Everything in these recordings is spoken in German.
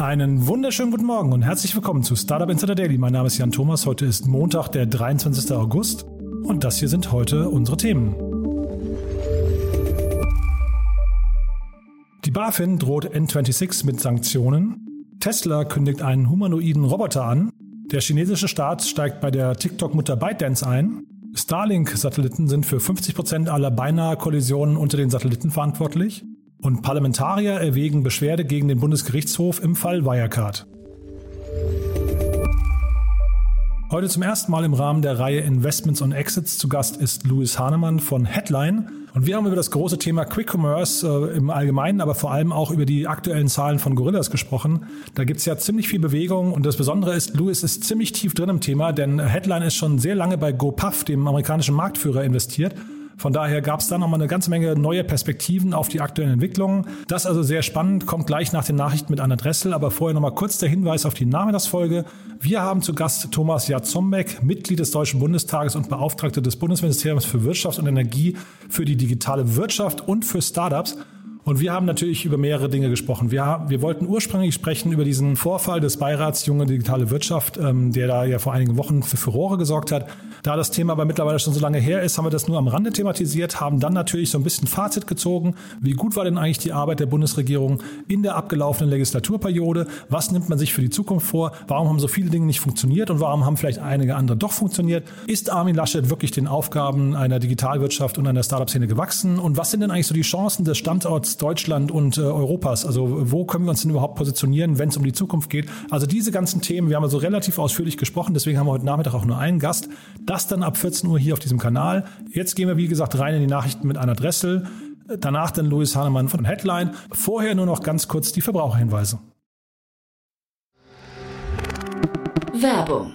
Einen wunderschönen guten Morgen und herzlich willkommen zu Startup Insider Daily. Mein Name ist Jan Thomas. Heute ist Montag, der 23. August und das hier sind heute unsere Themen. Die BaFin droht N26 mit Sanktionen. Tesla kündigt einen humanoiden Roboter an. Der chinesische Staat steigt bei der TikTok-Mutter ByteDance ein. Starlink-Satelliten sind für 50% aller beinahe Kollisionen unter den Satelliten verantwortlich. Und Parlamentarier erwägen Beschwerde gegen den Bundesgerichtshof im Fall Wirecard. Heute zum ersten Mal im Rahmen der Reihe Investments und Exits zu Gast ist Louis Hahnemann von Headline. Und wir haben über das große Thema Quick Commerce äh, im Allgemeinen, aber vor allem auch über die aktuellen Zahlen von Gorillas gesprochen. Da gibt es ja ziemlich viel Bewegung und das Besondere ist, Louis ist ziemlich tief drin im Thema, denn Headline ist schon sehr lange bei GoPuff, dem amerikanischen Marktführer, investiert von daher gab es da nochmal eine ganze Menge neue Perspektiven auf die aktuellen Entwicklungen. Das also sehr spannend, kommt gleich nach den Nachrichten mit Anna Dressel, aber vorher nochmal kurz der Hinweis auf die Nachmittagsfolge. Wir haben zu Gast Thomas Jatzombeck, Mitglied des Deutschen Bundestages und Beauftragter des Bundesministeriums für Wirtschaft und Energie für die digitale Wirtschaft und für Startups. Und wir haben natürlich über mehrere Dinge gesprochen. Wir, wir wollten ursprünglich sprechen über diesen Vorfall des Beirats Junge Digitale Wirtschaft, ähm, der da ja vor einigen Wochen für Furore gesorgt hat. Da das Thema aber mittlerweile schon so lange her ist, haben wir das nur am Rande thematisiert, haben dann natürlich so ein bisschen Fazit gezogen. Wie gut war denn eigentlich die Arbeit der Bundesregierung in der abgelaufenen Legislaturperiode? Was nimmt man sich für die Zukunft vor? Warum haben so viele Dinge nicht funktioniert und warum haben vielleicht einige andere doch funktioniert? Ist Armin Laschet wirklich den Aufgaben einer Digitalwirtschaft und einer Startup-Szene gewachsen? Und was sind denn eigentlich so die Chancen des Standorts Deutschland und äh, Europas? Also wo können wir uns denn überhaupt positionieren, wenn es um die Zukunft geht? Also diese ganzen Themen, wir haben also relativ ausführlich gesprochen, deswegen haben wir heute Nachmittag auch nur einen Gast. Das dann ab 14 Uhr hier auf diesem Kanal. Jetzt gehen wir, wie gesagt, rein in die Nachrichten mit Anna Dressel. Danach dann Louis Hahnemann von Headline. Vorher nur noch ganz kurz die Verbraucherhinweise. Werbung.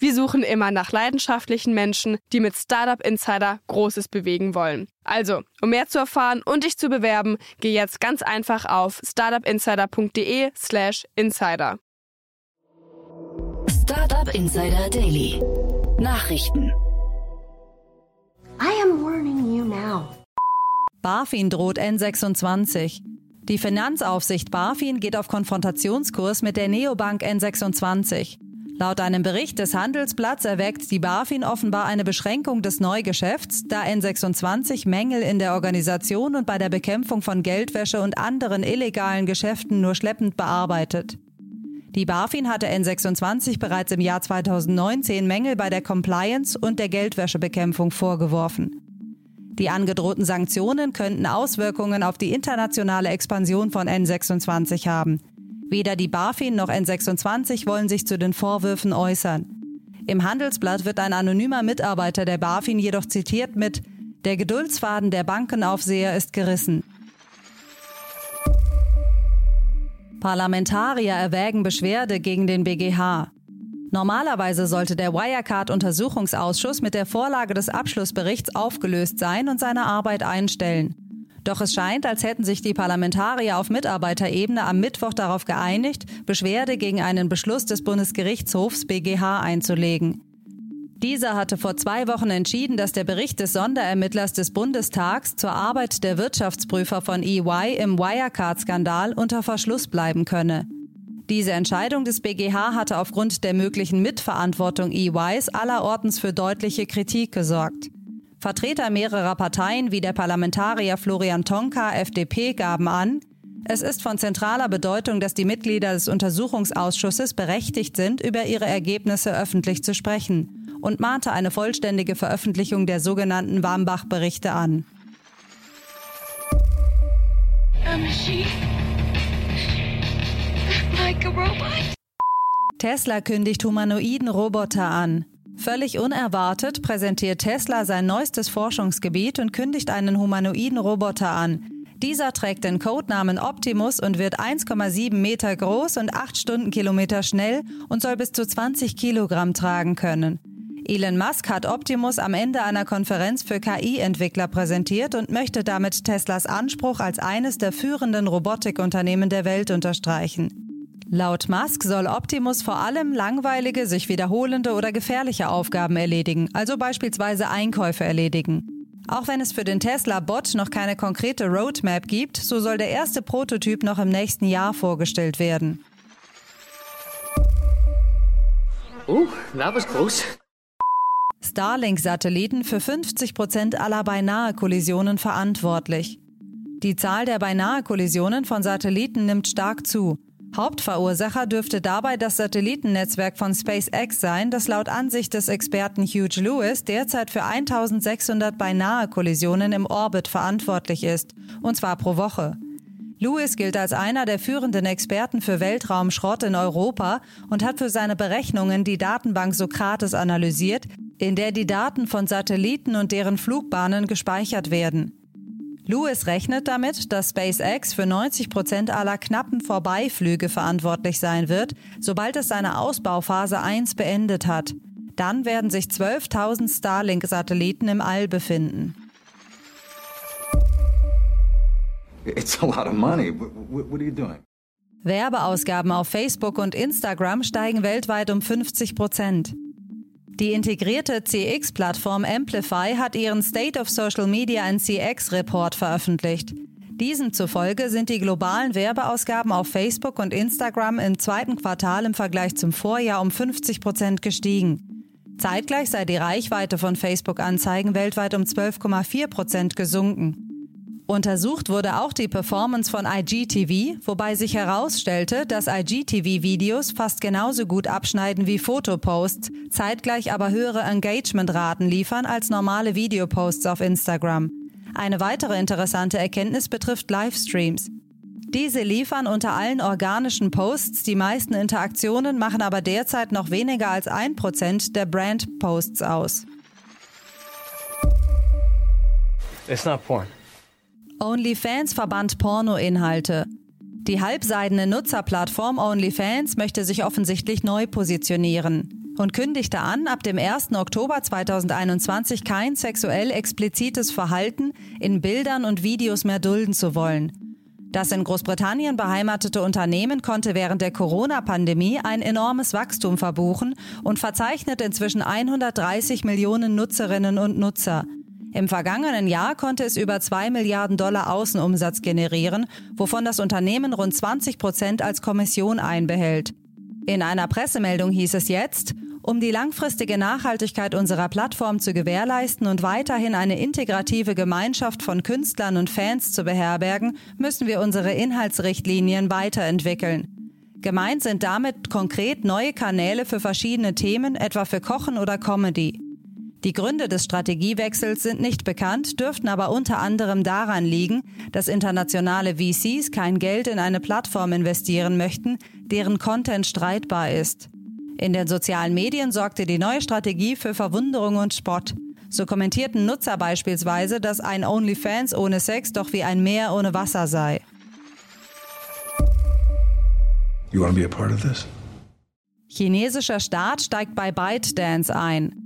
Wir suchen immer nach leidenschaftlichen Menschen, die mit Startup Insider Großes bewegen wollen. Also, um mehr zu erfahren und dich zu bewerben, geh jetzt ganz einfach auf startupinsider.de/slash insider. Startup Insider Daily. Nachrichten. I am warning you now. BaFin droht N26. Die Finanzaufsicht BaFin geht auf Konfrontationskurs mit der Neobank N26. Laut einem Bericht des Handelsblatts erweckt die BaFin offenbar eine Beschränkung des Neugeschäfts, da N26 Mängel in der Organisation und bei der Bekämpfung von Geldwäsche und anderen illegalen Geschäften nur schleppend bearbeitet. Die BaFin hatte N26 bereits im Jahr 2019 Mängel bei der Compliance und der Geldwäschebekämpfung vorgeworfen. Die angedrohten Sanktionen könnten Auswirkungen auf die internationale Expansion von N26 haben. Weder die BaFin noch N26 wollen sich zu den Vorwürfen äußern. Im Handelsblatt wird ein anonymer Mitarbeiter der BaFin jedoch zitiert mit Der Geduldsfaden der Bankenaufseher ist gerissen. Parlamentarier erwägen Beschwerde gegen den BGH. Normalerweise sollte der Wirecard-Untersuchungsausschuss mit der Vorlage des Abschlussberichts aufgelöst sein und seine Arbeit einstellen. Doch es scheint, als hätten sich die Parlamentarier auf Mitarbeiterebene am Mittwoch darauf geeinigt, Beschwerde gegen einen Beschluss des Bundesgerichtshofs BGH einzulegen. Dieser hatte vor zwei Wochen entschieden, dass der Bericht des Sonderermittlers des Bundestags zur Arbeit der Wirtschaftsprüfer von EY im Wirecard-Skandal unter Verschluss bleiben könne. Diese Entscheidung des BGH hatte aufgrund der möglichen Mitverantwortung EYs allerortens für deutliche Kritik gesorgt. Vertreter mehrerer Parteien wie der Parlamentarier Florian Tonka, FDP, gaben an, es ist von zentraler Bedeutung, dass die Mitglieder des Untersuchungsausschusses berechtigt sind, über ihre Ergebnisse öffentlich zu sprechen. und mahnte eine vollständige Veröffentlichung der sogenannten Wambach-Berichte an. Tesla kündigt humanoiden Roboter an. Völlig unerwartet präsentiert Tesla sein neuestes Forschungsgebiet und kündigt einen humanoiden Roboter an. Dieser trägt den Codenamen Optimus und wird 1,7 Meter groß und 8 Stundenkilometer schnell und soll bis zu 20 Kilogramm tragen können. Elon Musk hat Optimus am Ende einer Konferenz für KI-Entwickler präsentiert und möchte damit Teslas Anspruch als eines der führenden Robotikunternehmen der Welt unterstreichen. Laut Musk soll Optimus vor allem langweilige, sich wiederholende oder gefährliche Aufgaben erledigen, also beispielsweise Einkäufe erledigen. Auch wenn es für den Tesla-Bot noch keine konkrete Roadmap gibt, so soll der erste Prototyp noch im nächsten Jahr vorgestellt werden. Oh, that was close. Starlink-Satelliten für 50 Prozent aller Beinahe-Kollisionen verantwortlich. Die Zahl der Beinahe-Kollisionen von Satelliten nimmt stark zu. Hauptverursacher dürfte dabei das Satellitennetzwerk von SpaceX sein, das laut Ansicht des Experten Hugh Lewis derzeit für 1600 beinahe Kollisionen im Orbit verantwortlich ist, und zwar pro Woche. Lewis gilt als einer der führenden Experten für Weltraumschrott in Europa und hat für seine Berechnungen die Datenbank Sokrates analysiert, in der die Daten von Satelliten und deren Flugbahnen gespeichert werden. Lewis rechnet damit, dass SpaceX für 90 Prozent aller knappen Vorbeiflüge verantwortlich sein wird, sobald es seine Ausbauphase 1 beendet hat. Dann werden sich 12.000 Starlink-Satelliten im All befinden. It's a lot of money. What, are you doing? Werbeausgaben auf Facebook und Instagram steigen weltweit um 50 Prozent. Die integrierte CX-Plattform Amplify hat ihren State of Social Media and CX Report veröffentlicht. Diesem zufolge sind die globalen Werbeausgaben auf Facebook und Instagram im zweiten Quartal im Vergleich zum Vorjahr um 50 Prozent gestiegen. Zeitgleich sei die Reichweite von Facebook-Anzeigen weltweit um 12,4 Prozent gesunken. Untersucht wurde auch die Performance von IGTV, wobei sich herausstellte, dass IGTV-Videos fast genauso gut abschneiden wie Fotoposts, zeitgleich aber höhere Engagementraten liefern als normale Videoposts auf Instagram. Eine weitere interessante Erkenntnis betrifft Livestreams. Diese liefern unter allen organischen Posts die meisten Interaktionen, machen aber derzeit noch weniger als ein Prozent der Brand-Posts aus. It's not porn. OnlyFans verbannt Pornoinhalte. Die halbseidene Nutzerplattform OnlyFans möchte sich offensichtlich neu positionieren und kündigte an, ab dem 1. Oktober 2021 kein sexuell explizites Verhalten in Bildern und Videos mehr dulden zu wollen. Das in Großbritannien beheimatete Unternehmen konnte während der Corona-Pandemie ein enormes Wachstum verbuchen und verzeichnet inzwischen 130 Millionen Nutzerinnen und Nutzer – im vergangenen Jahr konnte es über 2 Milliarden Dollar Außenumsatz generieren, wovon das Unternehmen rund 20 Prozent als Kommission einbehält. In einer Pressemeldung hieß es jetzt, um die langfristige Nachhaltigkeit unserer Plattform zu gewährleisten und weiterhin eine integrative Gemeinschaft von Künstlern und Fans zu beherbergen, müssen wir unsere Inhaltsrichtlinien weiterentwickeln. Gemeint sind damit konkret neue Kanäle für verschiedene Themen, etwa für Kochen oder Comedy. Die Gründe des Strategiewechsels sind nicht bekannt, dürften aber unter anderem daran liegen, dass internationale VCs kein Geld in eine Plattform investieren möchten, deren Content streitbar ist. In den sozialen Medien sorgte die neue Strategie für Verwunderung und Spott. So kommentierten Nutzer beispielsweise, dass ein OnlyFans ohne Sex doch wie ein Meer ohne Wasser sei. Chinesischer Staat steigt bei ByteDance ein.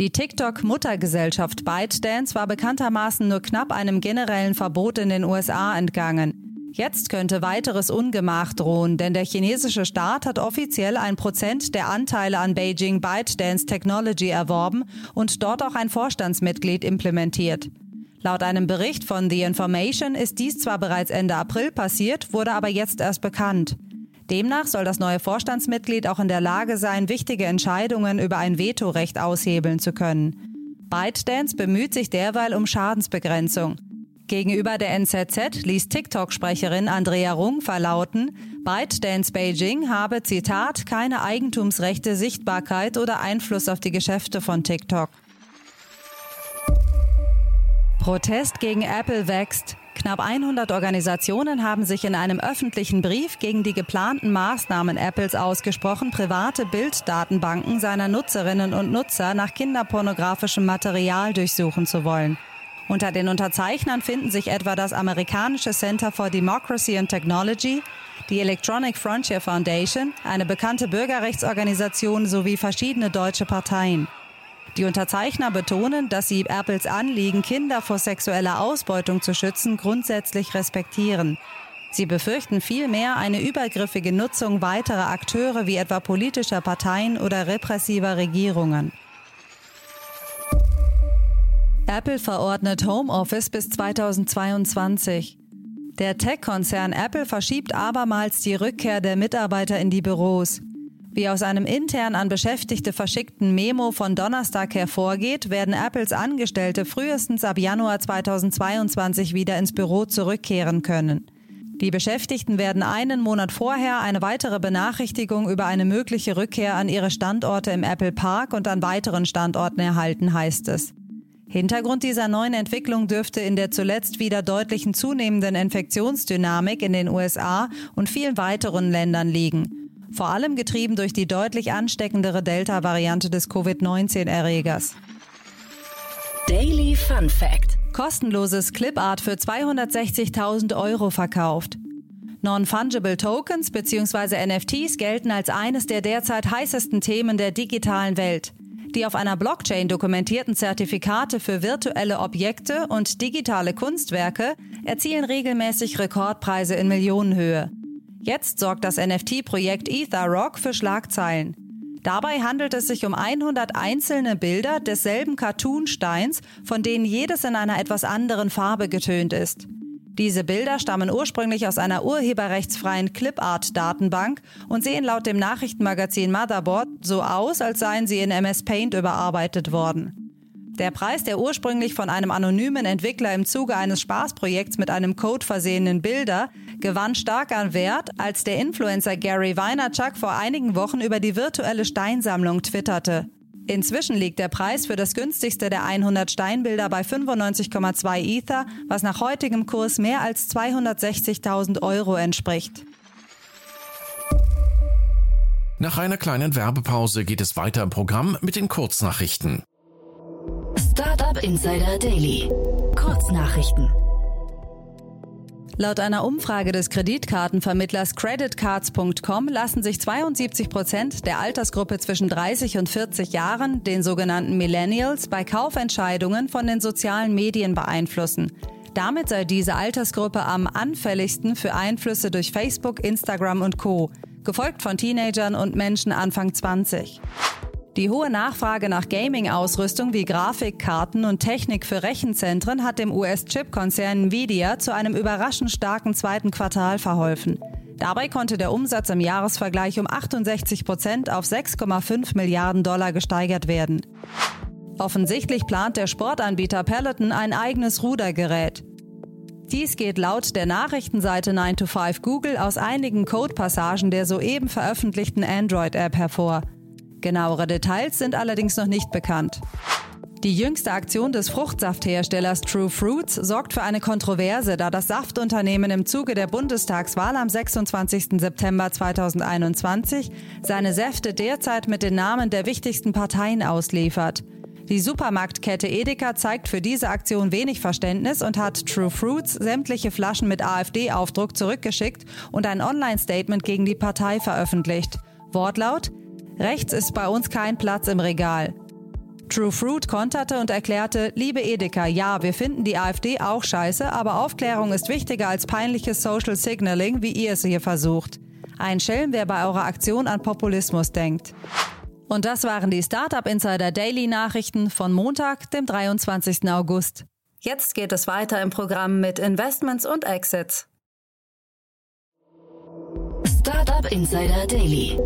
Die TikTok-Muttergesellschaft ByteDance war bekanntermaßen nur knapp einem generellen Verbot in den USA entgangen. Jetzt könnte weiteres Ungemach drohen, denn der chinesische Staat hat offiziell ein Prozent der Anteile an Beijing ByteDance Technology erworben und dort auch ein Vorstandsmitglied implementiert. Laut einem Bericht von The Information ist dies zwar bereits Ende April passiert, wurde aber jetzt erst bekannt. Demnach soll das neue Vorstandsmitglied auch in der Lage sein, wichtige Entscheidungen über ein Vetorecht aushebeln zu können. ByteDance bemüht sich derweil um Schadensbegrenzung. Gegenüber der NZZ ließ TikTok-Sprecherin Andrea Rung verlauten, ByteDance Beijing habe, Zitat, keine Eigentumsrechte, Sichtbarkeit oder Einfluss auf die Geschäfte von TikTok. Protest gegen Apple wächst. Knapp 100 Organisationen haben sich in einem öffentlichen Brief gegen die geplanten Maßnahmen Apples ausgesprochen, private Bilddatenbanken seiner Nutzerinnen und Nutzer nach kinderpornografischem Material durchsuchen zu wollen. Unter den Unterzeichnern finden sich etwa das amerikanische Center for Democracy and Technology, die Electronic Frontier Foundation, eine bekannte Bürgerrechtsorganisation sowie verschiedene deutsche Parteien. Die Unterzeichner betonen, dass sie Apples Anliegen, Kinder vor sexueller Ausbeutung zu schützen, grundsätzlich respektieren. Sie befürchten vielmehr eine übergriffige Nutzung weiterer Akteure wie etwa politischer Parteien oder repressiver Regierungen. Apple verordnet Homeoffice bis 2022. Der Tech-Konzern Apple verschiebt abermals die Rückkehr der Mitarbeiter in die Büros. Wie aus einem intern an Beschäftigte verschickten Memo von Donnerstag hervorgeht, werden Apples Angestellte frühestens ab Januar 2022 wieder ins Büro zurückkehren können. Die Beschäftigten werden einen Monat vorher eine weitere Benachrichtigung über eine mögliche Rückkehr an ihre Standorte im Apple Park und an weiteren Standorten erhalten, heißt es. Hintergrund dieser neuen Entwicklung dürfte in der zuletzt wieder deutlichen zunehmenden Infektionsdynamik in den USA und vielen weiteren Ländern liegen. Vor allem getrieben durch die deutlich ansteckendere Delta-Variante des Covid-19-Erregers. Daily Fun Fact: Kostenloses Clipart für 260.000 Euro verkauft. Non-Fungible Tokens bzw. NFTs gelten als eines der derzeit heißesten Themen der digitalen Welt. Die auf einer Blockchain dokumentierten Zertifikate für virtuelle Objekte und digitale Kunstwerke erzielen regelmäßig Rekordpreise in Millionenhöhe. Jetzt sorgt das NFT-Projekt EtherRock für Schlagzeilen. Dabei handelt es sich um 100 einzelne Bilder desselben Cartoon-Steins, von denen jedes in einer etwas anderen Farbe getönt ist. Diese Bilder stammen ursprünglich aus einer urheberrechtsfreien Clipart-Datenbank und sehen laut dem Nachrichtenmagazin Motherboard so aus, als seien sie in MS Paint überarbeitet worden. Der Preis der ursprünglich von einem anonymen Entwickler im Zuge eines Spaßprojekts mit einem Code versehenen Bilder gewann stark an Wert, als der Influencer Gary Vaynerchuk vor einigen Wochen über die virtuelle Steinsammlung twitterte. Inzwischen liegt der Preis für das günstigste der 100 Steinbilder bei 95,2 Ether, was nach heutigem Kurs mehr als 260.000 Euro entspricht. Nach einer kleinen Werbepause geht es weiter im Programm mit den Kurznachrichten. Startup Insider Daily. Kurznachrichten. Laut einer Umfrage des Kreditkartenvermittlers creditcards.com lassen sich 72 Prozent der Altersgruppe zwischen 30 und 40 Jahren, den sogenannten Millennials, bei Kaufentscheidungen von den sozialen Medien beeinflussen. Damit sei diese Altersgruppe am anfälligsten für Einflüsse durch Facebook, Instagram und Co., gefolgt von Teenagern und Menschen Anfang 20. Die hohe Nachfrage nach Gaming-Ausrüstung wie Grafikkarten und Technik für Rechenzentren hat dem US-Chip-Konzern Nvidia zu einem überraschend starken zweiten Quartal verholfen. Dabei konnte der Umsatz im Jahresvergleich um 68 Prozent auf 6,5 Milliarden Dollar gesteigert werden. Offensichtlich plant der Sportanbieter Peloton ein eigenes Rudergerät. Dies geht laut der Nachrichtenseite 9to5 Google aus einigen Codepassagen der soeben veröffentlichten Android-App hervor. Genauere Details sind allerdings noch nicht bekannt. Die jüngste Aktion des Fruchtsaftherstellers True Fruits sorgt für eine Kontroverse, da das Saftunternehmen im Zuge der Bundestagswahl am 26. September 2021 seine Säfte derzeit mit den Namen der wichtigsten Parteien ausliefert. Die Supermarktkette Edeka zeigt für diese Aktion wenig Verständnis und hat True Fruits sämtliche Flaschen mit AfD-Aufdruck zurückgeschickt und ein Online-Statement gegen die Partei veröffentlicht. Wortlaut Rechts ist bei uns kein Platz im Regal. True Fruit konterte und erklärte, liebe Edeka, ja, wir finden die AfD auch scheiße, aber Aufklärung ist wichtiger als peinliches Social Signaling, wie ihr es hier versucht. Ein Schelm, wer bei eurer Aktion an Populismus denkt. Und das waren die Startup Insider Daily Nachrichten von Montag, dem 23. August. Jetzt geht es weiter im Programm mit Investments und Exits. Startup Insider Daily.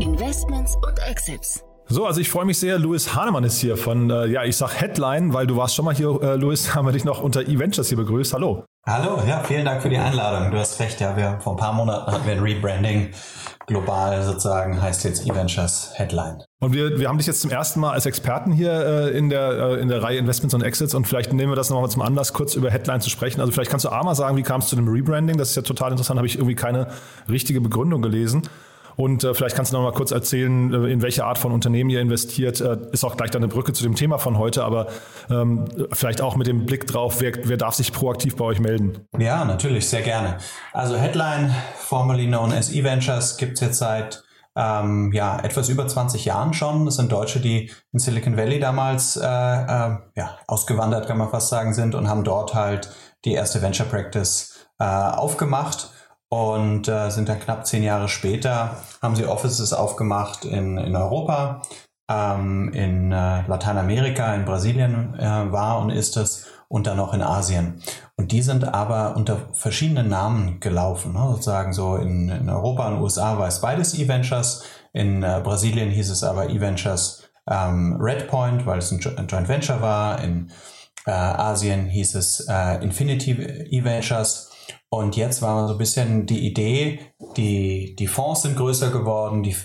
Investments und Exits. So, also ich freue mich sehr. Louis Hahnemann ist hier von, äh, ja, ich sag Headline, weil du warst schon mal hier, äh, Louis, haben wir dich noch unter E-Ventures hier begrüßt. Hallo. Hallo, ja, vielen Dank für die Einladung. Du hast recht, ja, wir vor ein paar Monaten hatten wir ein Rebranding. Global sozusagen heißt jetzt E-Ventures Headline. Und wir, wir haben dich jetzt zum ersten Mal als Experten hier äh, in, der, äh, in der Reihe Investments und Exits und vielleicht nehmen wir das nochmal zum Anlass, kurz über Headline zu sprechen. Also vielleicht kannst du A mal sagen, wie kam es zu dem Rebranding? Das ist ja total interessant, habe ich irgendwie keine richtige Begründung gelesen. Und äh, vielleicht kannst du noch mal kurz erzählen, äh, in welche Art von Unternehmen ihr investiert. Äh, ist auch gleich dann eine Brücke zu dem Thema von heute, aber ähm, vielleicht auch mit dem Blick drauf, wer, wer darf sich proaktiv bei euch melden? Ja, natürlich, sehr gerne. Also Headline, formerly known as eVentures, gibt es jetzt seit ähm, ja, etwas über 20 Jahren schon. Das sind Deutsche, die in Silicon Valley damals äh, äh, ja, ausgewandert, kann man fast sagen, sind und haben dort halt die erste Venture Practice äh, aufgemacht und äh, sind dann knapp zehn Jahre später, haben sie Offices aufgemacht in, in Europa, ähm, in äh, Lateinamerika, in Brasilien äh, war und ist es und dann auch in Asien. Und die sind aber unter verschiedenen Namen gelaufen. Ne? Sozusagen so in, in Europa und USA war es beides E-Ventures. In äh, Brasilien hieß es aber E-Ventures ähm, Redpoint, weil es ein, ein Joint Venture war. In äh, Asien hieß es äh, Infinity E-Ventures. Und jetzt war so ein bisschen die Idee, die, die Fonds sind größer geworden, die,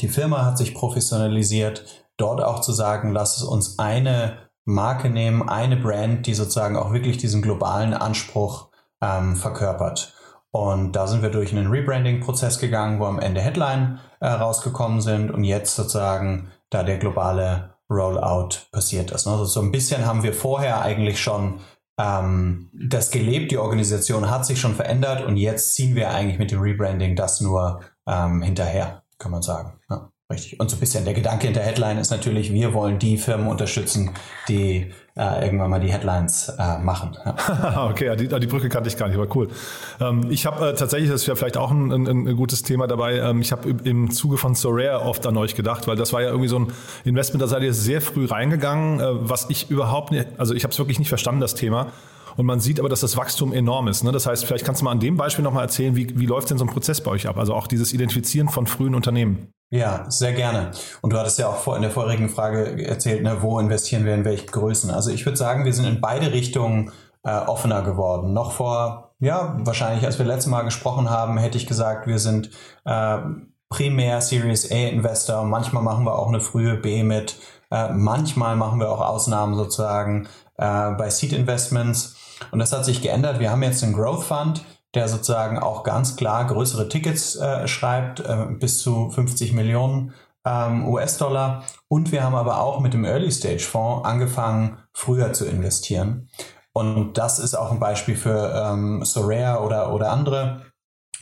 die Firma hat sich professionalisiert, dort auch zu sagen, lass es uns eine Marke nehmen, eine Brand, die sozusagen auch wirklich diesen globalen Anspruch ähm, verkörpert. Und da sind wir durch einen Rebranding-Prozess gegangen, wo am Ende Headline äh, rausgekommen sind und jetzt sozusagen da der globale Rollout passiert ist. Also so ein bisschen haben wir vorher eigentlich schon ähm, das gelebt, die Organisation hat sich schon verändert und jetzt ziehen wir eigentlich mit dem Rebranding das nur ähm, hinterher, kann man sagen. Richtig. Und so ein bisschen der Gedanke hinter Headline ist natürlich, wir wollen die Firmen unterstützen, die äh, irgendwann mal die Headlines äh, machen. Okay, die, die Brücke kannte ich gar nicht, aber cool. Ähm, ich habe äh, tatsächlich, das ja vielleicht auch ein, ein, ein gutes Thema dabei, ähm, ich habe im Zuge von Sorare oft an euch gedacht, weil das war ja irgendwie so ein Investment, da seid ihr sehr früh reingegangen, äh, was ich überhaupt nicht, also ich habe es wirklich nicht verstanden, das Thema. Und man sieht aber, dass das Wachstum enorm ist. Ne? Das heißt, vielleicht kannst du mal an dem Beispiel nochmal erzählen, wie, wie läuft denn so ein Prozess bei euch ab? Also auch dieses Identifizieren von frühen Unternehmen. Ja, sehr gerne. Und du hattest ja auch in der vorigen Frage erzählt, ne, wo investieren wir in welche Größen. Also ich würde sagen, wir sind in beide Richtungen äh, offener geworden. Noch vor, ja, wahrscheinlich, als wir letztes Mal gesprochen haben, hätte ich gesagt, wir sind äh, primär Series A Investor. Manchmal machen wir auch eine frühe B mit. Äh, manchmal machen wir auch Ausnahmen sozusagen äh, bei Seed Investments. Und das hat sich geändert. Wir haben jetzt einen Growth Fund, der sozusagen auch ganz klar größere Tickets äh, schreibt, äh, bis zu 50 Millionen ähm, US-Dollar. Und wir haben aber auch mit dem Early Stage Fonds angefangen, früher zu investieren. Und das ist auch ein Beispiel für ähm, Soraya oder, oder andere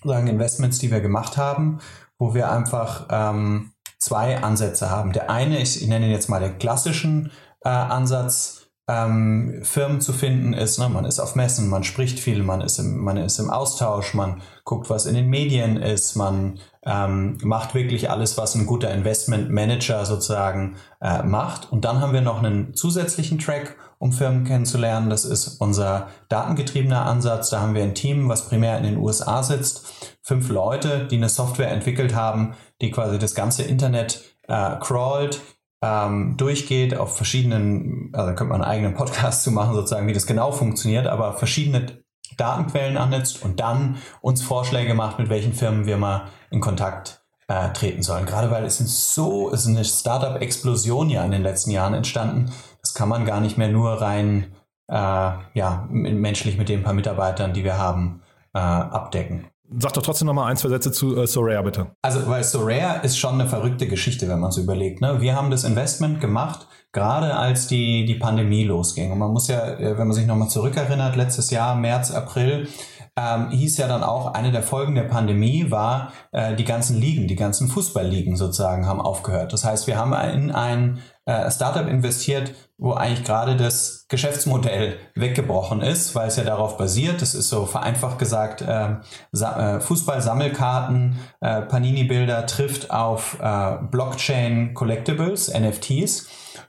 sagen Investments, die wir gemacht haben, wo wir einfach ähm, zwei Ansätze haben. Der eine ist, ich nenne ihn jetzt mal den klassischen äh, Ansatz, ähm, Firmen zu finden ist. Ne? Man ist auf Messen, man spricht viel, man ist, im, man ist im Austausch, man guckt, was in den Medien ist, man ähm, macht wirklich alles, was ein guter Investment Manager sozusagen äh, macht. Und dann haben wir noch einen zusätzlichen Track, um Firmen kennenzulernen. Das ist unser datengetriebener Ansatz. Da haben wir ein Team, was primär in den USA sitzt. Fünf Leute, die eine Software entwickelt haben, die quasi das ganze Internet äh, crawlt, ähm, durchgeht auf verschiedenen, also könnte man einen eigenen Podcast zu machen, sozusagen, wie das genau funktioniert, aber verschiedene Datenquellen annetzt und dann uns Vorschläge macht, mit welchen Firmen wir mal in Kontakt äh, treten sollen. Gerade weil es sind so, es ist eine Startup-Explosion ja in den letzten Jahren entstanden. Das kann man gar nicht mehr nur rein, äh, ja, menschlich mit den paar Mitarbeitern, die wir haben, äh, abdecken. Sag doch trotzdem noch mal ein, zwei Sätze zu äh, Soraya, bitte. Also, weil Soraya ist schon eine verrückte Geschichte, wenn man es überlegt. Ne? Wir haben das Investment gemacht, gerade als die, die Pandemie losging. Und man muss ja, äh, wenn man sich nochmal zurückerinnert, letztes Jahr, März, April, ähm, hieß ja dann auch, eine der Folgen der Pandemie war, äh, die ganzen Ligen, die ganzen Fußballligen sozusagen haben aufgehört. Das heißt, wir haben in ein äh, Startup investiert, wo eigentlich gerade das Geschäftsmodell weggebrochen ist, weil es ja darauf basiert. Das ist so vereinfacht gesagt, äh, äh, Fußball-Sammelkarten, äh, Panini-Bilder trifft auf äh, Blockchain-Collectibles, NFTs.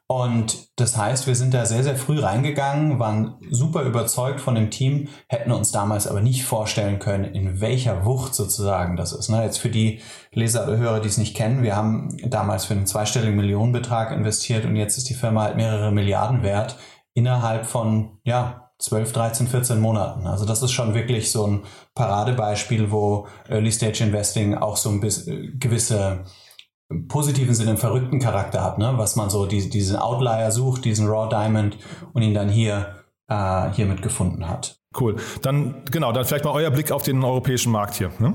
Und das heißt, wir sind da sehr, sehr früh reingegangen, waren super überzeugt von dem Team, hätten uns damals aber nicht vorstellen können, in welcher Wucht sozusagen das ist. Ne? Jetzt für die Leser oder Hörer, die es nicht kennen, wir haben damals für einen zweistelligen Millionenbetrag investiert und jetzt ist die Firma halt mehrere Milliarden wert innerhalb von, ja, 12, 13, 14 Monaten. Also das ist schon wirklich so ein Paradebeispiel, wo Early Stage Investing auch so ein bisschen gewisse positiven Sinne einen verrückten Charakter hat, ne? was man so die, diesen Outlier sucht, diesen Raw Diamond und ihn dann hier äh, hiermit gefunden hat. Cool. Dann genau, dann vielleicht mal euer Blick auf den europäischen Markt hier. Ne?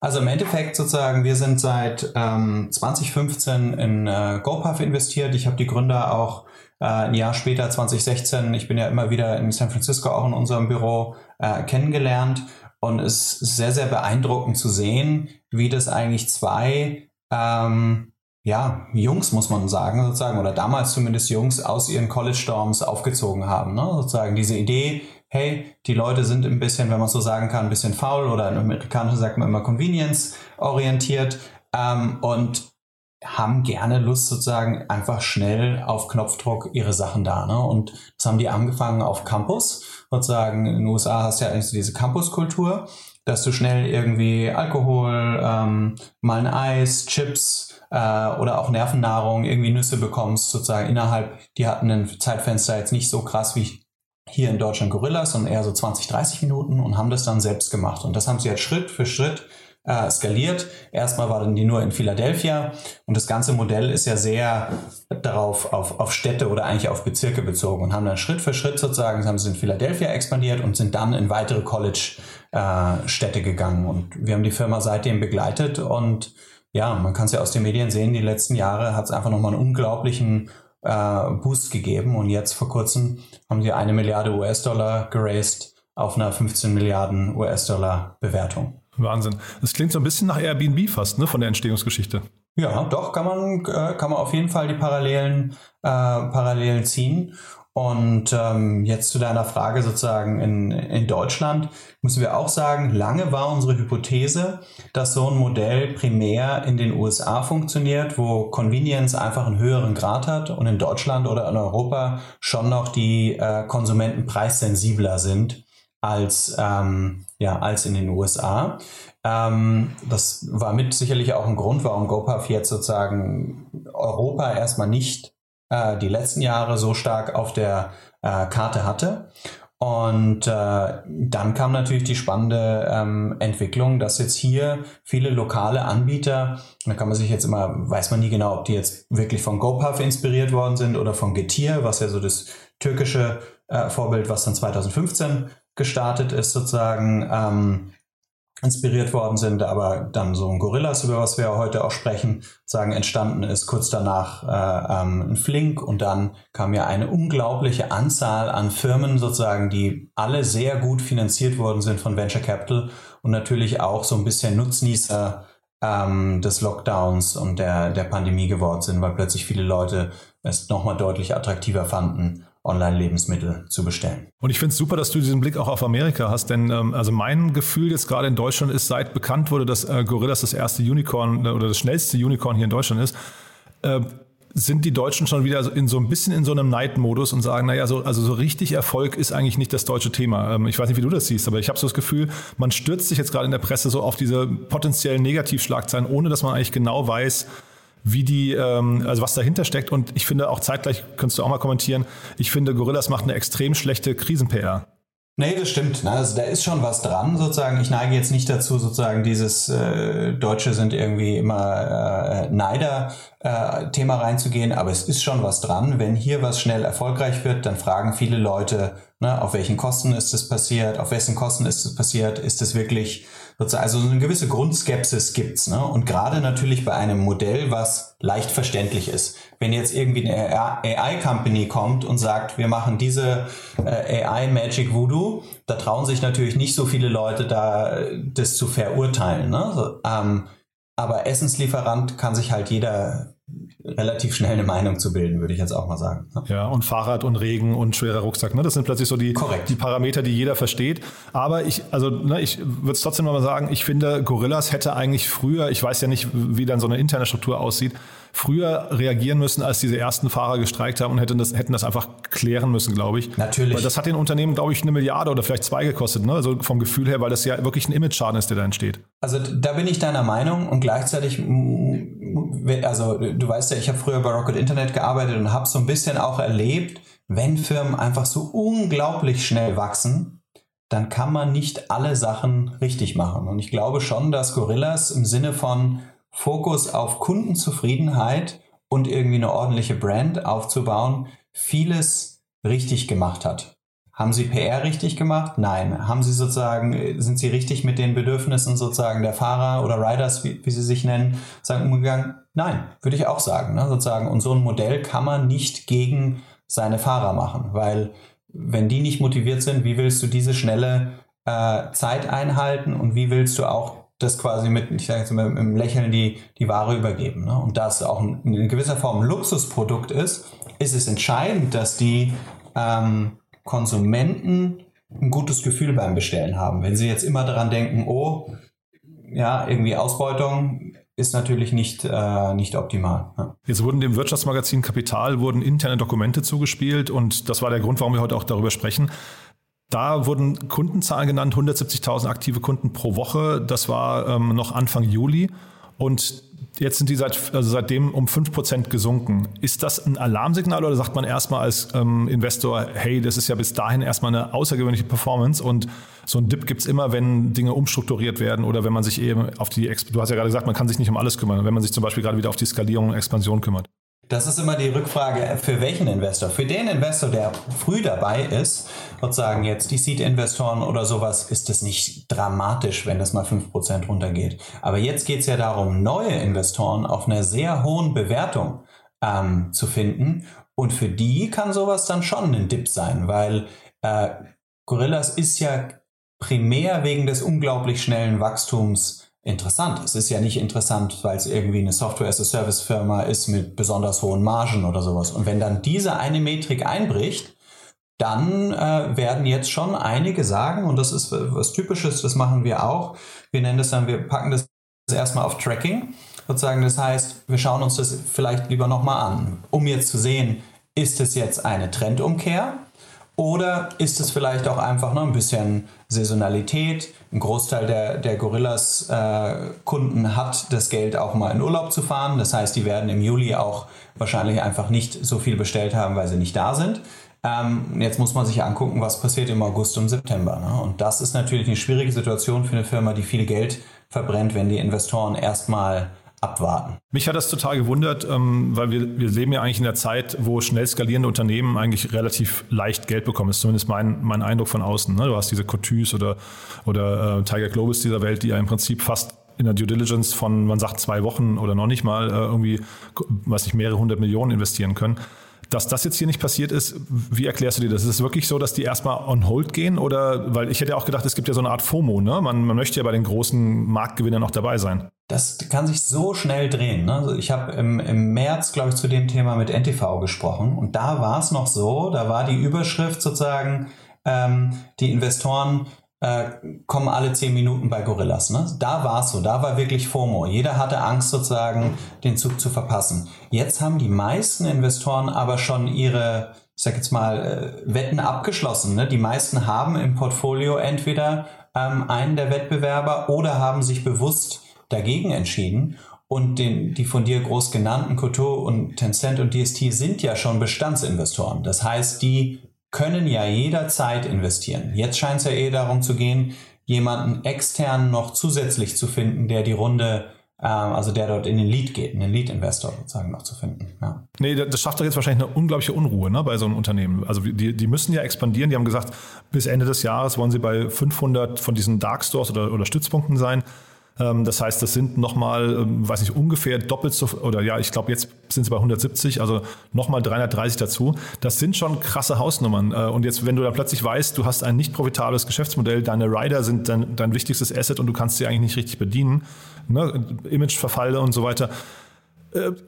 Also im Endeffekt sozusagen, wir sind seit ähm, 2015 in äh, GoPuff investiert. Ich habe die Gründer auch äh, ein Jahr später, 2016, ich bin ja immer wieder in San Francisco auch in unserem Büro äh, kennengelernt und es ist sehr, sehr beeindruckend zu sehen, wie das eigentlich zwei ähm, ja, Jungs, muss man sagen, sozusagen, oder damals zumindest Jungs aus ihren College Dorms aufgezogen haben. Ne? Sozusagen diese Idee, hey, die Leute sind ein bisschen, wenn man so sagen kann, ein bisschen faul oder im Amerikanischen sagt man immer Convenience orientiert ähm, und haben gerne Lust sozusagen einfach schnell auf Knopfdruck ihre Sachen da. Ne? Und das haben die angefangen auf Campus. Sozusagen in den USA hast du ja eigentlich diese Campuskultur dass du schnell irgendwie Alkohol, ähm, mal ein Eis, Chips äh, oder auch Nervennahrung, irgendwie Nüsse bekommst, sozusagen innerhalb, die hatten ein Zeitfenster jetzt nicht so krass wie hier in Deutschland Gorillas, sondern eher so 20, 30 Minuten und haben das dann selbst gemacht. Und das haben sie jetzt Schritt für Schritt äh, skaliert. Erstmal waren die nur in Philadelphia und das ganze Modell ist ja sehr darauf auf, auf Städte oder eigentlich auf Bezirke bezogen und haben dann Schritt für Schritt sozusagen, haben sie in Philadelphia expandiert und sind dann in weitere College-Städte äh, gegangen. Und wir haben die Firma seitdem begleitet und ja, man kann es ja aus den Medien sehen, die letzten Jahre hat es einfach nochmal einen unglaublichen äh, Boost gegeben und jetzt vor kurzem haben sie eine Milliarde US-Dollar geraced auf einer 15 Milliarden US-Dollar Bewertung. Wahnsinn. Das klingt so ein bisschen nach Airbnb fast, ne, von der Entstehungsgeschichte. Ja, doch, kann man, äh, kann man auf jeden Fall die Parallelen, äh, Parallelen ziehen. Und ähm, jetzt zu deiner Frage sozusagen in, in Deutschland müssen wir auch sagen, lange war unsere Hypothese, dass so ein Modell primär in den USA funktioniert, wo Convenience einfach einen höheren Grad hat und in Deutschland oder in Europa schon noch die äh, Konsumenten preissensibler sind als, ähm, ja, als in den USA. Ähm, das war mit sicherlich auch ein Grund, warum GoPuff jetzt sozusagen Europa erstmal nicht äh, die letzten Jahre so stark auf der äh, Karte hatte. Und äh, dann kam natürlich die spannende ähm, Entwicklung, dass jetzt hier viele lokale Anbieter, da kann man sich jetzt immer, weiß man nie genau, ob die jetzt wirklich von GoPuff inspiriert worden sind oder von Getir, was ja so das türkische äh, Vorbild, was dann 2015 gestartet ist, sozusagen ähm, inspiriert worden sind, aber dann so ein Gorillas, über was wir heute auch sprechen, sagen, entstanden ist kurz danach äh, ähm, ein Flink und dann kam ja eine unglaubliche Anzahl an Firmen sozusagen, die alle sehr gut finanziert worden sind von Venture Capital und natürlich auch so ein bisschen Nutznießer ähm, des Lockdowns und der, der Pandemie geworden sind, weil plötzlich viele Leute es nochmal deutlich attraktiver fanden, Online-Lebensmittel zu bestellen. Und ich finde es super, dass du diesen Blick auch auf Amerika hast, denn ähm, also mein Gefühl jetzt gerade in Deutschland ist, seit bekannt wurde, dass äh, Gorillas das erste Unicorn äh, oder das schnellste Unicorn hier in Deutschland ist, äh, sind die Deutschen schon wieder in so ein bisschen in so einem Neidmodus und sagen, naja, so, also so richtig Erfolg ist eigentlich nicht das deutsche Thema. Ähm, ich weiß nicht, wie du das siehst, aber ich habe so das Gefühl, man stürzt sich jetzt gerade in der Presse so auf diese potenziellen Negativschlagzeilen, ohne dass man eigentlich genau weiß, wie die, ähm, also was dahinter steckt. Und ich finde auch zeitgleich, könntest du auch mal kommentieren, ich finde, Gorillas macht eine extrem schlechte Krisen-PR. Nee, das stimmt. Ne? Also da ist schon was dran, sozusagen. Ich neige jetzt nicht dazu, sozusagen dieses äh, Deutsche sind irgendwie immer äh, Neider-Thema äh, reinzugehen, aber es ist schon was dran. Wenn hier was schnell erfolgreich wird, dann fragen viele Leute, ne, auf welchen Kosten ist es passiert, auf wessen Kosten ist es passiert, ist es wirklich also eine gewisse Grundskepsis gibt's, ne? Und gerade natürlich bei einem Modell, was leicht verständlich ist. Wenn jetzt irgendwie eine AI-Company kommt und sagt, wir machen diese äh, AI Magic Voodoo, da trauen sich natürlich nicht so viele Leute da, das zu verurteilen. Ne? So, ähm, aber Essenslieferant kann sich halt jeder relativ schnell eine Meinung zu bilden, würde ich jetzt auch mal sagen. Ja, und Fahrrad und Regen und schwerer Rucksack, ne? das sind plötzlich so die, die Parameter, die jeder versteht. Aber ich, also ne, ich würde es trotzdem nochmal sagen, ich finde, Gorillas hätte eigentlich früher, ich weiß ja nicht, wie dann so eine interne Struktur aussieht, früher reagieren müssen, als diese ersten Fahrer gestreikt haben und hätten das, hätten das einfach klären müssen, glaube ich. Natürlich. Weil das hat den Unternehmen, glaube ich, eine Milliarde oder vielleicht zwei gekostet, ne? also vom Gefühl her, weil das ja wirklich ein Image-Schaden ist, der da entsteht. Also da bin ich deiner Meinung und gleichzeitig, also du weißt ja, ich habe früher bei Rocket Internet gearbeitet und habe so ein bisschen auch erlebt, wenn Firmen einfach so unglaublich schnell wachsen, dann kann man nicht alle Sachen richtig machen. Und ich glaube schon, dass Gorillas im Sinne von Fokus auf Kundenzufriedenheit und irgendwie eine ordentliche Brand aufzubauen, vieles richtig gemacht hat. Haben Sie PR richtig gemacht? Nein. Haben Sie sozusagen, sind Sie richtig mit den Bedürfnissen sozusagen der Fahrer oder Riders, wie, wie Sie sich nennen, sagen, umgegangen? Nein, würde ich auch sagen. Ne? Sozusagen. Und so ein Modell kann man nicht gegen seine Fahrer machen, weil wenn die nicht motiviert sind, wie willst du diese schnelle äh, Zeit einhalten und wie willst du auch das quasi mit, ich sage jetzt mal, mit einem Lächeln die, die Ware übergeben. Ne? Und da es auch ein, in gewisser Form ein Luxusprodukt ist, ist es entscheidend, dass die ähm, Konsumenten ein gutes Gefühl beim Bestellen haben. Wenn sie jetzt immer daran denken, oh, ja, irgendwie Ausbeutung ist natürlich nicht, äh, nicht optimal. Ja. Jetzt wurden dem Wirtschaftsmagazin Kapital wurden interne Dokumente zugespielt und das war der Grund, warum wir heute auch darüber sprechen. Da wurden Kundenzahlen genannt, 170.000 aktive Kunden pro Woche. Das war ähm, noch Anfang Juli. Und jetzt sind die seit, also seitdem um 5% gesunken. Ist das ein Alarmsignal oder sagt man erstmal als ähm, Investor, hey, das ist ja bis dahin erstmal eine außergewöhnliche Performance und so ein Dip gibt es immer, wenn Dinge umstrukturiert werden oder wenn man sich eben auf die, du hast ja gerade gesagt, man kann sich nicht um alles kümmern, wenn man sich zum Beispiel gerade wieder auf die Skalierung und Expansion kümmert. Das ist immer die Rückfrage, für welchen Investor? Für den Investor, der früh dabei ist, sozusagen jetzt die Seed-Investoren oder sowas, ist es nicht dramatisch, wenn das mal 5% runtergeht. Aber jetzt geht es ja darum, neue Investoren auf einer sehr hohen Bewertung ähm, zu finden. Und für die kann sowas dann schon ein Dip sein, weil äh, Gorillas ist ja primär wegen des unglaublich schnellen Wachstums interessant. Es ist ja nicht interessant, weil es irgendwie eine Software-as-a-Service-Firma ist mit besonders hohen Margen oder sowas. Und wenn dann diese eine Metrik einbricht, dann äh, werden jetzt schon einige sagen, und das ist was Typisches, das machen wir auch, wir nennen das dann, wir packen das erstmal auf Tracking, sozusagen, das heißt, wir schauen uns das vielleicht lieber nochmal an, um jetzt zu sehen, ist es jetzt eine Trendumkehr oder ist es vielleicht auch einfach noch ein bisschen Saisonalität? Ein Großteil der, der Gorillas-Kunden äh, hat das Geld auch mal in Urlaub zu fahren. Das heißt, die werden im Juli auch wahrscheinlich einfach nicht so viel bestellt haben, weil sie nicht da sind. Ähm, jetzt muss man sich angucken, was passiert im August und September. Ne? Und das ist natürlich eine schwierige Situation für eine Firma, die viel Geld verbrennt, wenn die Investoren erstmal abwarten. Mich hat das total gewundert, ähm, weil wir, wir leben ja eigentlich in der Zeit, wo schnell skalierende Unternehmen eigentlich relativ leicht Geld bekommen. Das ist zumindest mein, mein Eindruck von außen. Ne? Du hast diese Cotus oder, oder äh, Tiger Globus dieser Welt, die ja im Prinzip fast in der Due Diligence von, man sagt, zwei Wochen oder noch nicht mal äh, irgendwie, weiß nicht, mehrere hundert Millionen investieren können. Dass das jetzt hier nicht passiert ist, wie erklärst du dir das? Ist es wirklich so, dass die erstmal on hold gehen? Oder, weil ich hätte ja auch gedacht, es gibt ja so eine Art FOMO, ne? Man, man möchte ja bei den großen Marktgewinnern auch dabei sein. Das kann sich so schnell drehen. Ne? Also ich habe im, im März, glaube ich, zu dem Thema mit NTV gesprochen und da war es noch so, da war die Überschrift sozusagen, ähm, die Investoren äh, kommen alle zehn Minuten bei Gorillas. Ne? Da war es so, da war wirklich FOMO. Jeder hatte Angst sozusagen, den Zug zu verpassen. Jetzt haben die meisten Investoren aber schon ihre, ich sag jetzt mal, äh, Wetten abgeschlossen. Ne? Die meisten haben im Portfolio entweder ähm, einen der Wettbewerber oder haben sich bewusst dagegen entschieden. Und den, die von dir groß genannten Koto und Tencent und DST sind ja schon Bestandsinvestoren. Das heißt, die können ja jederzeit investieren. Jetzt scheint es ja eh darum zu gehen, jemanden extern noch zusätzlich zu finden, der die Runde ähm, also der dort in den Lead geht, einen Lead-Investor sozusagen noch zu finden. Ja. Nee, das schafft doch jetzt wahrscheinlich eine unglaubliche Unruhe ne, bei so einem Unternehmen. Also die, die müssen ja expandieren. Die haben gesagt, bis Ende des Jahres wollen sie bei 500 von diesen Dark Stores oder, oder Stützpunkten sein. Ähm, das heißt, das sind nochmal, ähm, weiß nicht, ungefähr doppelt so, oder ja, ich glaube, jetzt sind sie bei 170, also nochmal 330 dazu. Das sind schon krasse Hausnummern. Äh, und jetzt, wenn du da plötzlich weißt, du hast ein nicht profitables Geschäftsmodell, deine Rider sind dein, dein wichtigstes Asset und du kannst sie eigentlich nicht richtig bedienen, ne? Imageverfalle und so weiter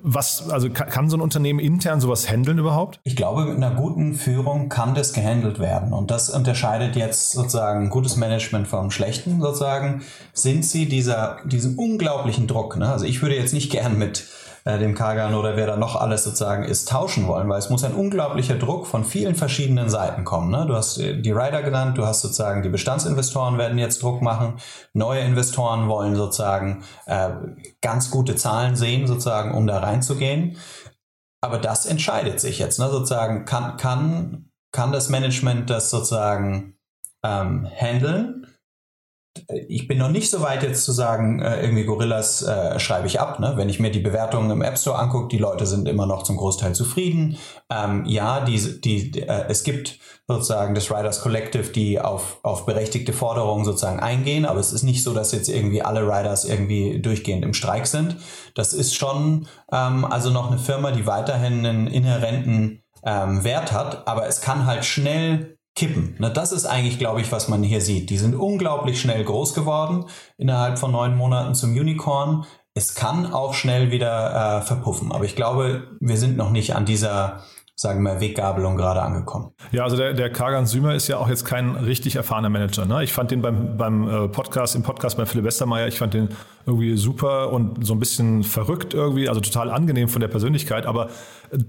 was, also kann so ein Unternehmen intern sowas handeln überhaupt? Ich glaube, mit einer guten Führung kann das gehandelt werden. Und das unterscheidet jetzt sozusagen gutes Management vom schlechten sozusagen. Sind sie dieser, diesem unglaublichen Druck, ne? Also ich würde jetzt nicht gern mit äh, dem Kagan oder wer da noch alles sozusagen ist, tauschen wollen, weil es muss ein unglaublicher Druck von vielen verschiedenen Seiten kommen. Ne? Du hast äh, die Rider genannt, du hast sozusagen die Bestandsinvestoren werden jetzt Druck machen, neue Investoren wollen sozusagen äh, ganz gute Zahlen sehen, sozusagen, um da reinzugehen. Aber das entscheidet sich jetzt, ne? sozusagen, kann, kann, kann das Management das sozusagen ähm, handeln? Ich bin noch nicht so weit jetzt zu sagen, äh, irgendwie Gorillas äh, schreibe ich ab. Ne? Wenn ich mir die Bewertungen im App Store angucke, die Leute sind immer noch zum Großteil zufrieden. Ähm, ja, die, die, äh, es gibt sozusagen das Riders Collective, die auf, auf berechtigte Forderungen sozusagen eingehen, aber es ist nicht so, dass jetzt irgendwie alle Riders irgendwie durchgehend im Streik sind. Das ist schon ähm, also noch eine Firma, die weiterhin einen inhärenten ähm, Wert hat, aber es kann halt schnell kippen. Na, das ist eigentlich, glaube ich, was man hier sieht. Die sind unglaublich schnell groß geworden, innerhalb von neun Monaten zum Unicorn. Es kann auch schnell wieder äh, verpuffen, aber ich glaube, wir sind noch nicht an dieser sagen wir, Weggabelung gerade angekommen. Ja, also der, der Kagan Sümer ist ja auch jetzt kein richtig erfahrener Manager. Ne? Ich fand den beim, beim äh, Podcast, im Podcast bei Philipp Westermeier, ich fand den irgendwie super und so ein bisschen verrückt irgendwie, also total angenehm von der Persönlichkeit. Aber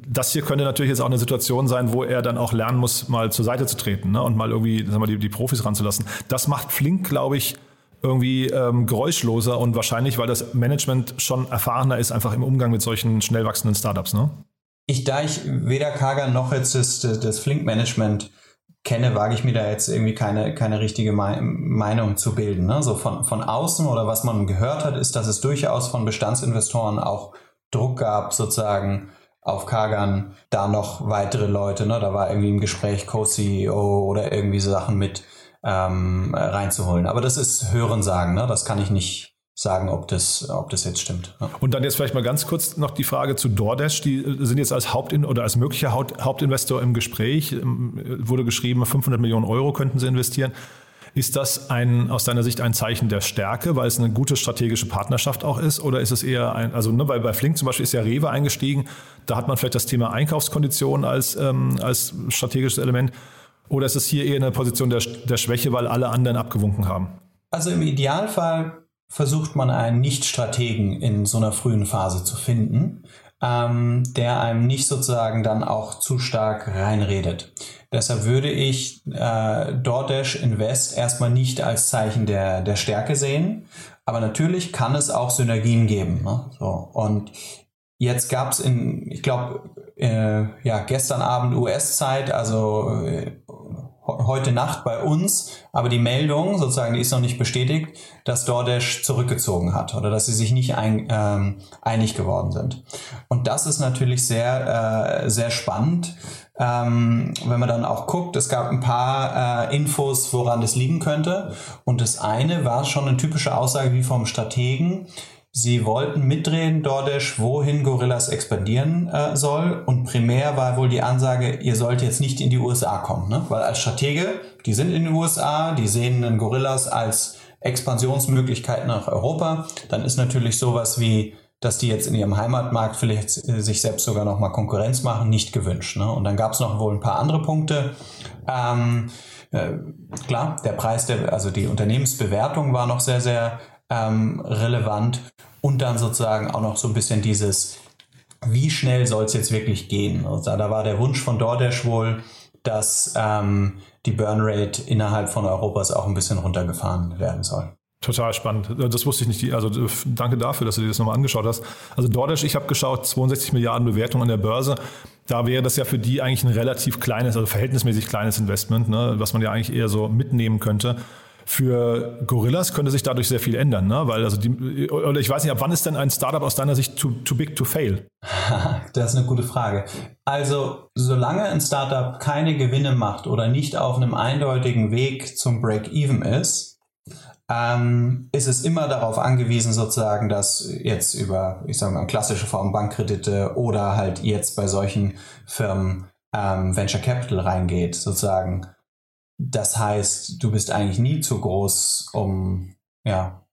das hier könnte natürlich jetzt auch eine Situation sein, wo er dann auch lernen muss, mal zur Seite zu treten ne? und mal irgendwie sagen wir, die, die Profis ranzulassen. Das macht Flink, glaube ich, irgendwie ähm, geräuschloser und wahrscheinlich, weil das Management schon erfahrener ist, einfach im Umgang mit solchen schnell wachsenden Startups. Ne? Ich, da ich weder Kagan noch jetzt das, das Flink-Management kenne, wage ich mir da jetzt irgendwie keine, keine richtige Meinung zu bilden. Ne? So von, von außen oder was man gehört hat, ist, dass es durchaus von Bestandsinvestoren auch Druck gab, sozusagen auf Kagan da noch weitere Leute, ne? da war irgendwie im Gespräch Co-CEO oder irgendwie so Sachen mit ähm, reinzuholen. Aber das ist Hörensagen, ne? das kann ich nicht, sagen, ob das, ob das jetzt stimmt. Ja. Und dann jetzt vielleicht mal ganz kurz noch die Frage zu DoorDash. Die äh, sind jetzt als Hauptin oder als möglicher Hauptinvestor im Gespräch. Ähm, wurde geschrieben, 500 Millionen Euro könnten sie investieren. Ist das ein, aus deiner Sicht ein Zeichen der Stärke, weil es eine gute strategische Partnerschaft auch ist? Oder ist es eher ein, also ne, bei, bei Flink zum Beispiel ist ja Rewe eingestiegen, da hat man vielleicht das Thema Einkaufskonditionen als, ähm, als strategisches Element. Oder ist es hier eher eine Position der, der Schwäche, weil alle anderen abgewunken haben? Also im Idealfall versucht man einen Nicht-Strategen in so einer frühen Phase zu finden, ähm, der einem nicht sozusagen dann auch zu stark reinredet. Deshalb würde ich äh, DoorDash Invest erstmal nicht als Zeichen der, der Stärke sehen, aber natürlich kann es auch Synergien geben. Ne? So, und jetzt gab es in, ich glaube, äh, ja, gestern Abend US-Zeit, also äh, heute Nacht bei uns, aber die Meldung, sozusagen, die ist noch nicht bestätigt, dass DoorDash zurückgezogen hat oder dass sie sich nicht ein, ähm, einig geworden sind. Und das ist natürlich sehr, äh, sehr spannend, ähm, wenn man dann auch guckt. Es gab ein paar äh, Infos, woran das liegen könnte. Und das eine war schon eine typische Aussage wie vom Strategen. Sie wollten mitreden, DoorDash, wohin Gorillas expandieren äh, soll. Und primär war wohl die Ansage, ihr sollt jetzt nicht in die USA kommen. Ne? Weil als Stratege, die sind in den USA, die sehen den Gorillas als Expansionsmöglichkeit nach Europa. Dann ist natürlich sowas wie, dass die jetzt in ihrem Heimatmarkt vielleicht sich selbst sogar nochmal Konkurrenz machen, nicht gewünscht. Ne? Und dann gab es noch wohl ein paar andere Punkte. Ähm, äh, klar, der Preis, der, also die Unternehmensbewertung war noch sehr, sehr ähm, relevant und dann sozusagen auch noch so ein bisschen dieses, wie schnell soll es jetzt wirklich gehen? Also da war der Wunsch von DoorDash wohl, dass ähm, die Burnrate innerhalb von Europas auch ein bisschen runtergefahren werden soll. Total spannend. Das wusste ich nicht. Also danke dafür, dass du dir das nochmal angeschaut hast. Also DoorDash, ich habe geschaut, 62 Milliarden Bewertung an der Börse. Da wäre das ja für die eigentlich ein relativ kleines, also verhältnismäßig kleines Investment, ne, was man ja eigentlich eher so mitnehmen könnte. Für Gorillas könnte sich dadurch sehr viel ändern, ne? Weil also die, oder ich weiß nicht, ab wann ist denn ein Startup aus deiner Sicht too, too big to fail? das ist eine gute Frage. Also, solange ein Startup keine Gewinne macht oder nicht auf einem eindeutigen Weg zum Break-Even ist, ähm, ist es immer darauf angewiesen, sozusagen, dass jetzt über, ich sage mal, klassische Form Bankkredite oder halt jetzt bei solchen Firmen ähm, Venture Capital reingeht, sozusagen das heißt, du bist eigentlich nie zu groß, um, ja,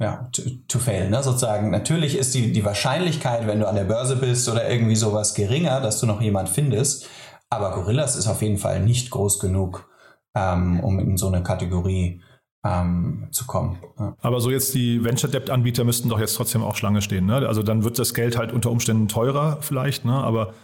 ja, to, fail, ne? sozusagen. Natürlich ist die, die Wahrscheinlichkeit, wenn du an der Börse bist oder irgendwie sowas geringer, dass du noch jemand findest. Aber Gorillas ist auf jeden Fall nicht groß genug, ähm, um in so eine Kategorie ähm, zu kommen. Ja. Aber so jetzt die Venture Debt Anbieter müssten doch jetzt trotzdem auch Schlange stehen. Ne? Also dann wird das Geld halt unter Umständen teurer vielleicht, ne? aber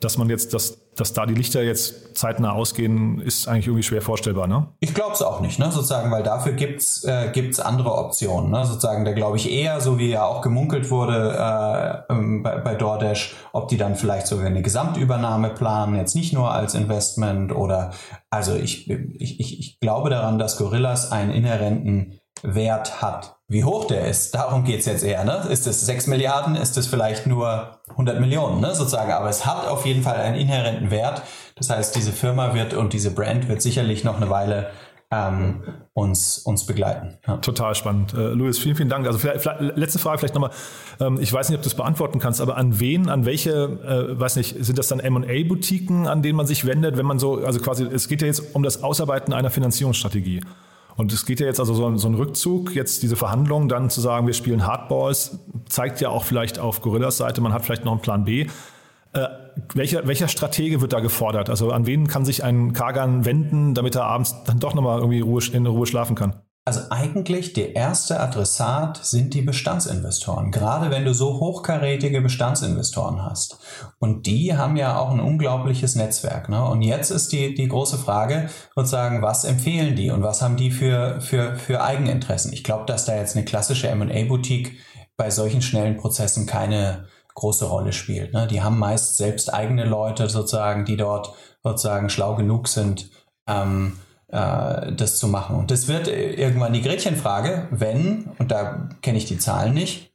dass man jetzt, dass, dass da die Lichter jetzt zeitnah ausgehen, ist eigentlich irgendwie schwer vorstellbar, ne? Ich glaube es auch nicht, ne? Sozusagen, weil dafür gibt's äh, gibt's andere Optionen. Ne? Sozusagen, da glaube ich eher, so wie ja auch gemunkelt wurde äh, ähm, bei, bei DoorDash, ob die dann vielleicht sogar eine Gesamtübernahme planen, jetzt nicht nur als Investment oder also ich, ich, ich, ich glaube daran, dass Gorillas einen inhärenten Wert hat. Wie hoch der ist, darum geht's jetzt eher. Ne? Ist es 6 Milliarden, ist es vielleicht nur 100 Millionen ne? sozusagen. Aber es hat auf jeden Fall einen inhärenten Wert. Das heißt, diese Firma wird und diese Brand wird sicherlich noch eine Weile ähm, uns, uns begleiten. Ja. Total spannend. Äh, Luis, vielen, vielen Dank. Also vielleicht, vielleicht, letzte Frage vielleicht nochmal. Ähm, ich weiß nicht, ob du das beantworten kannst, aber an wen, an welche, äh, weiß nicht, sind das dann M&A-Boutiquen, an denen man sich wendet, wenn man so, also quasi, es geht ja jetzt um das Ausarbeiten einer Finanzierungsstrategie. Und es geht ja jetzt also so, so ein Rückzug, jetzt diese Verhandlungen, dann zu sagen, wir spielen Hardballs, zeigt ja auch vielleicht auf Gorillas Seite, man hat vielleicht noch einen Plan B. Äh, welcher, welcher Stratege wird da gefordert? Also an wen kann sich ein Kagan wenden, damit er abends dann doch nochmal irgendwie Ruhe, in Ruhe schlafen kann? Also eigentlich der erste Adressat sind die Bestandsinvestoren, gerade wenn du so hochkarätige Bestandsinvestoren hast. Und die haben ja auch ein unglaubliches Netzwerk. Ne? Und jetzt ist die, die große Frage, sozusagen, was empfehlen die und was haben die für, für, für Eigeninteressen? Ich glaube, dass da jetzt eine klassische M&A-Boutique bei solchen schnellen Prozessen keine große Rolle spielt. Ne? Die haben meist selbst eigene Leute sozusagen, die dort sozusagen schlau genug sind, ähm, äh, das zu machen. Und das wird irgendwann die Gretchenfrage, wenn, und da kenne ich die Zahlen nicht,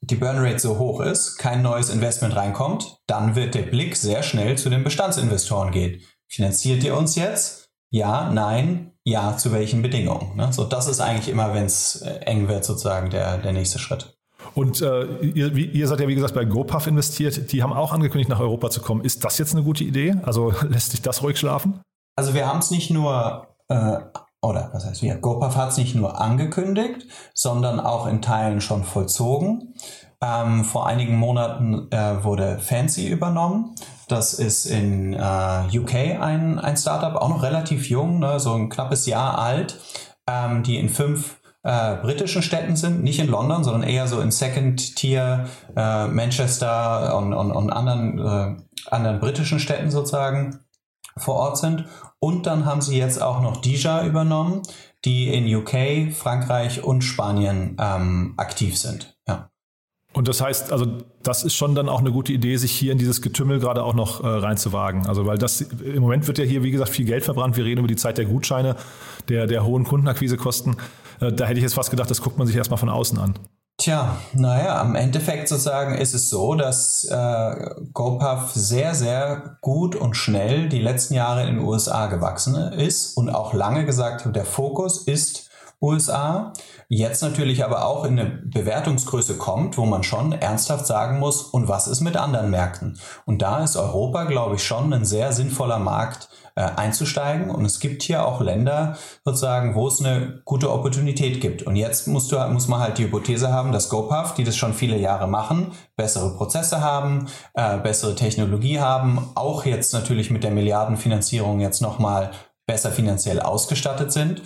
die Burnrate so hoch ist, kein neues Investment reinkommt, dann wird der Blick sehr schnell zu den Bestandsinvestoren gehen. Finanziert ihr uns jetzt? Ja, nein, ja, zu welchen Bedingungen? Ne? So, das ist eigentlich immer, wenn es äh, eng wird, sozusagen der, der nächste Schritt. Und äh, ihr, ihr seid ja, wie gesagt, bei GoPuff investiert. Die haben auch angekündigt, nach Europa zu kommen. Ist das jetzt eine gute Idee? Also lässt sich das ruhig schlafen? Also wir haben es nicht nur, äh, oder was heißt wir, GoPuff hat es nicht nur angekündigt, sondern auch in Teilen schon vollzogen. Ähm, vor einigen Monaten äh, wurde Fancy übernommen. Das ist in äh, UK ein, ein Startup, auch noch relativ jung, ne, so ein knappes Jahr alt, ähm, die in fünf äh, britischen Städten sind, nicht in London, sondern eher so in Second Tier, äh, Manchester und, und, und anderen, äh, anderen britischen Städten sozusagen vor Ort sind. Und dann haben sie jetzt auch noch Dija übernommen, die in UK, Frankreich und Spanien ähm, aktiv sind. Ja. Und das heißt, also das ist schon dann auch eine gute Idee, sich hier in dieses Getümmel gerade auch noch äh, reinzuwagen. Also weil das im Moment wird ja hier, wie gesagt, viel Geld verbrannt. Wir reden über die Zeit der Gutscheine, der, der hohen Kundenakquisekosten. Äh, da hätte ich jetzt fast gedacht, das guckt man sich erstmal von außen an. Tja, naja, am Endeffekt sozusagen ist es so, dass äh, GoPuff sehr, sehr gut und schnell die letzten Jahre in den USA gewachsen ist und auch lange gesagt, der Fokus ist USA. Jetzt natürlich aber auch in eine Bewertungsgröße kommt, wo man schon ernsthaft sagen muss, und was ist mit anderen Märkten? Und da ist Europa, glaube ich, schon ein sehr sinnvoller Markt, äh, einzusteigen. Und es gibt hier auch Länder sozusagen, wo es eine gute Opportunität gibt. Und jetzt musst du, muss man halt die Hypothese haben, dass GoPuff, die das schon viele Jahre machen, bessere Prozesse haben, äh, bessere Technologie haben, auch jetzt natürlich mit der Milliardenfinanzierung jetzt nochmal besser finanziell ausgestattet sind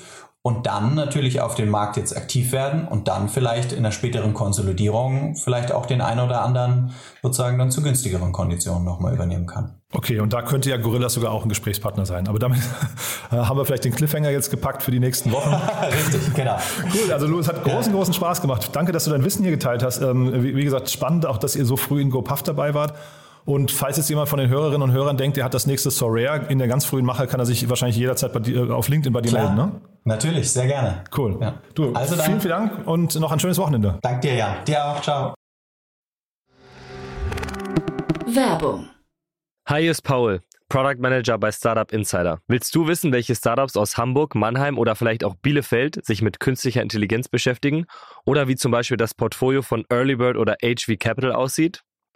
und dann natürlich auf dem Markt jetzt aktiv werden und dann vielleicht in der späteren Konsolidierung vielleicht auch den einen oder anderen sozusagen dann zu günstigeren Konditionen nochmal übernehmen kann. Okay, und da könnte ja Gorillas sogar auch ein Gesprächspartner sein. Aber damit haben wir vielleicht den Cliffhanger jetzt gepackt für die nächsten Wochen. Richtig, genau. Cool, also Louis hat großen, großen Spaß gemacht. Danke, dass du dein Wissen hier geteilt hast. Ähm, wie gesagt, spannend auch, dass ihr so früh in GoPuff dabei wart. Und falls jetzt jemand von den Hörerinnen und Hörern denkt, der hat das nächste Sorare in der ganz frühen Mache, kann er sich wahrscheinlich jederzeit bei dir, auf LinkedIn bei dir Klar. melden, ne? Natürlich, sehr gerne. Cool. Ja. Du, also vielen, vielen Dank und noch ein schönes Wochenende. Dank dir, ja. Dir auch. Ciao. Werbung. Hi, hier ist Paul, Product Manager bei Startup Insider. Willst du wissen, welche Startups aus Hamburg, Mannheim oder vielleicht auch Bielefeld sich mit künstlicher Intelligenz beschäftigen? Oder wie zum Beispiel das Portfolio von Earlybird oder HV Capital aussieht?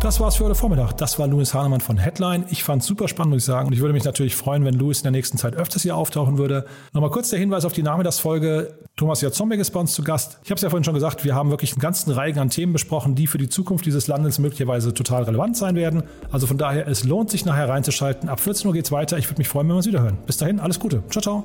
Das war's für heute Vormittag. Das war Louis Hahnemann von Headline. Ich fand's super spannend, muss ich sagen. Und ich würde mich natürlich freuen, wenn Louis in der nächsten Zeit öfters hier auftauchen würde. Nochmal kurz der Hinweis auf die Nachmittagsfolge. Thomas Jazombek ist bei uns zu Gast. Ich habe es ja vorhin schon gesagt, wir haben wirklich einen ganzen Reigen an Themen besprochen, die für die Zukunft dieses Landes möglicherweise total relevant sein werden. Also von daher, es lohnt sich nachher reinzuschalten. Ab 14 Uhr geht's weiter. Ich würde mich freuen, wenn wir uns wieder hören. Bis dahin, alles Gute. Ciao, ciao.